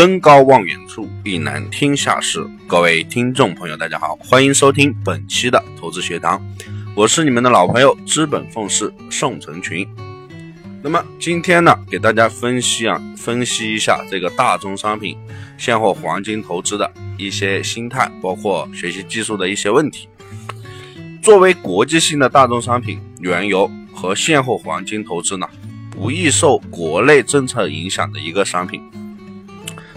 登高望远处，一览天下事。各位听众朋友，大家好，欢迎收听本期的投资学堂，我是你们的老朋友资本奉仕宋成群。那么今天呢，给大家分析啊，分析一下这个大宗商品现货黄金投资的一些心态，包括学习技术的一些问题。作为国际性的大宗商品，原油和现货黄金投资呢，不易受国内政策影响的一个商品。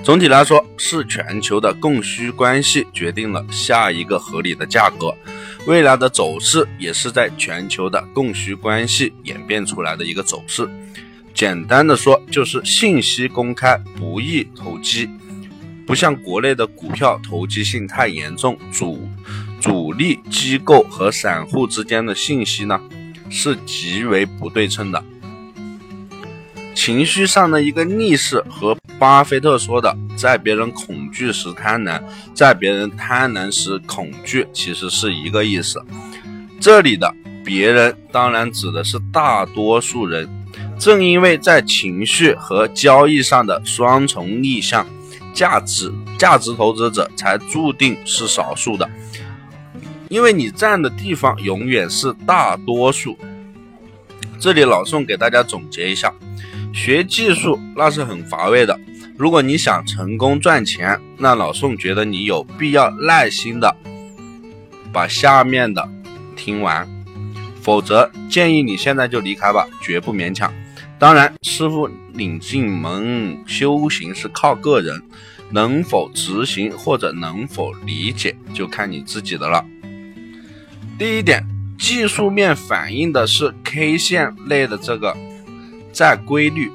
总体来说，是全球的供需关系决定了下一个合理的价格，未来的走势也是在全球的供需关系演变出来的一个走势。简单的说，就是信息公开不易投机，不像国内的股票投机性太严重，主主力机构和散户之间的信息呢是极为不对称的，情绪上的一个逆势和。巴菲特说的，在别人恐惧时贪婪，在别人贪婪时恐惧，其实是一个意思。这里的别人当然指的是大多数人。正因为在情绪和交易上的双重逆向，价值价值投资者才注定是少数的。因为你站的地方永远是大多数。这里老宋给大家总结一下，学技术那是很乏味的。如果你想成功赚钱，那老宋觉得你有必要耐心的把下面的听完，否则建议你现在就离开吧，绝不勉强。当然，师傅领进门，修行是靠个人，能否执行或者能否理解，就看你自己的了。第一点，技术面反映的是 K 线类的这个在规律。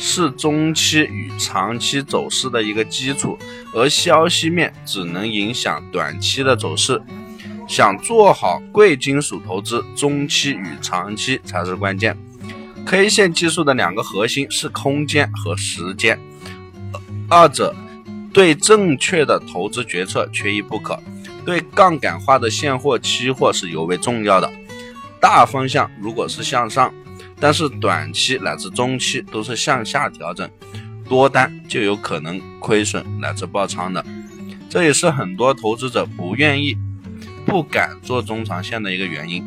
是中期与长期走势的一个基础，而消息面只能影响短期的走势。想做好贵金属投资，中期与长期才是关键。K 线技术的两个核心是空间和时间，二者对正确的投资决策缺一不可。对杠杆化的现货、期货是尤为重要的。大方向如果是向上。但是短期乃至中期都是向下调整，多单就有可能亏损乃至爆仓的，这也是很多投资者不愿意、不敢做中长线的一个原因。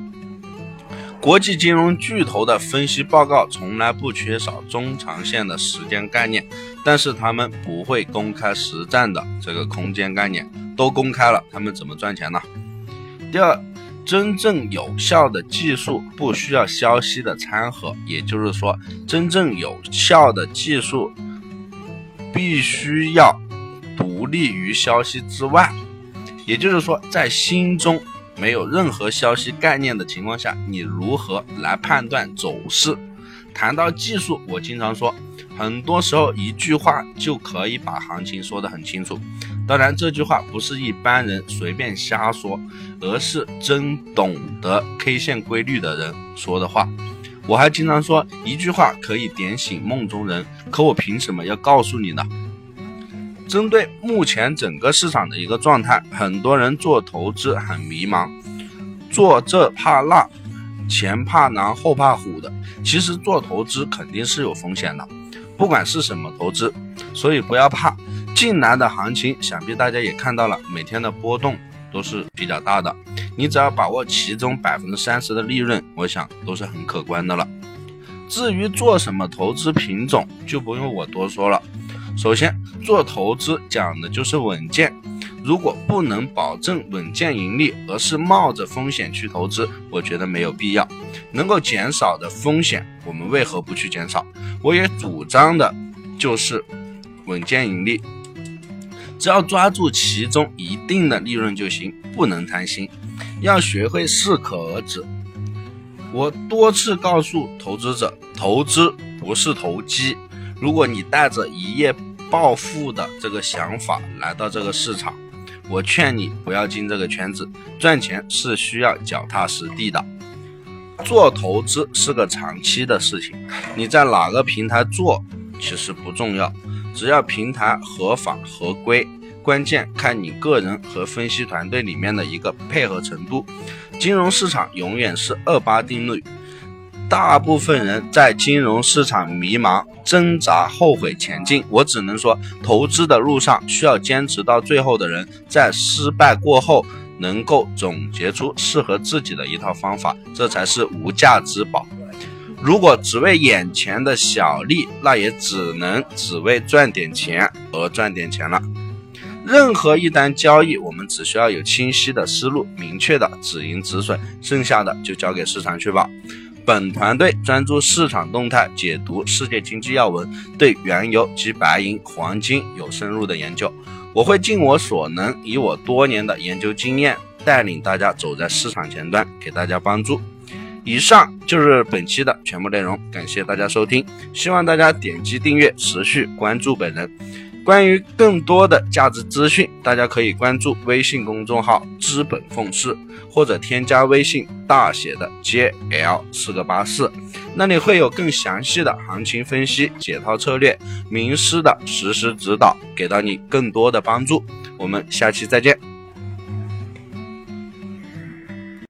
国际金融巨头的分析报告从来不缺少中长线的时间概念，但是他们不会公开实战的这个空间概念，都公开了，他们怎么赚钱呢？第二。真正有效的技术不需要消息的掺和，也就是说，真正有效的技术必须要独立于消息之外。也就是说，在心中没有任何消息概念的情况下，你如何来判断走势？谈到技术，我经常说，很多时候一句话就可以把行情说得很清楚。当然，这句话不是一般人随便瞎说，而是真懂得 K 线规律的人说的话。我还经常说，一句话可以点醒梦中人，可我凭什么要告诉你呢？针对目前整个市场的一个状态，很多人做投资很迷茫，做这怕那，前怕狼后怕虎的。其实做投资肯定是有风险的，不管是什么投资，所以不要怕。近来的行情，想必大家也看到了，每天的波动都是比较大的。你只要把握其中百分之三十的利润，我想都是很可观的了。至于做什么投资品种，就不用我多说了。首先，做投资讲的就是稳健。如果不能保证稳健盈利，而是冒着风险去投资，我觉得没有必要。能够减少的风险，我们为何不去减少？我也主张的就是稳健盈利。只要抓住其中一定的利润就行，不能贪心，要学会适可而止。我多次告诉投资者，投资不是投机。如果你带着一夜暴富的这个想法来到这个市场，我劝你不要进这个圈子。赚钱是需要脚踏实地的，做投资是个长期的事情。你在哪个平台做其实不重要。只要平台合法合规，关键看你个人和分析团队里面的一个配合程度。金融市场永远是二八定律，大部分人在金融市场迷茫、挣扎、后悔前进。我只能说，投资的路上需要坚持到最后的人，在失败过后能够总结出适合自己的一套方法，这才是无价之宝。如果只为眼前的小利，那也只能只为赚点钱而赚点钱了。任何一单交易，我们只需要有清晰的思路、明确的止盈止损，剩下的就交给市场去吧。本团队专注市场动态，解读世界经济要闻，对原油及白银、黄金有深入的研究。我会尽我所能，以我多年的研究经验，带领大家走在市场前端，给大家帮助。以上就是本期的全部内容，感谢大家收听，希望大家点击订阅，持续关注本人。关于更多的价值资讯，大家可以关注微信公众号“资本奉仕”，或者添加微信大写的 JL 四个八四，那里会有更详细的行情分析、解套策略、名师的实时指导，给到你更多的帮助。我们下期再见。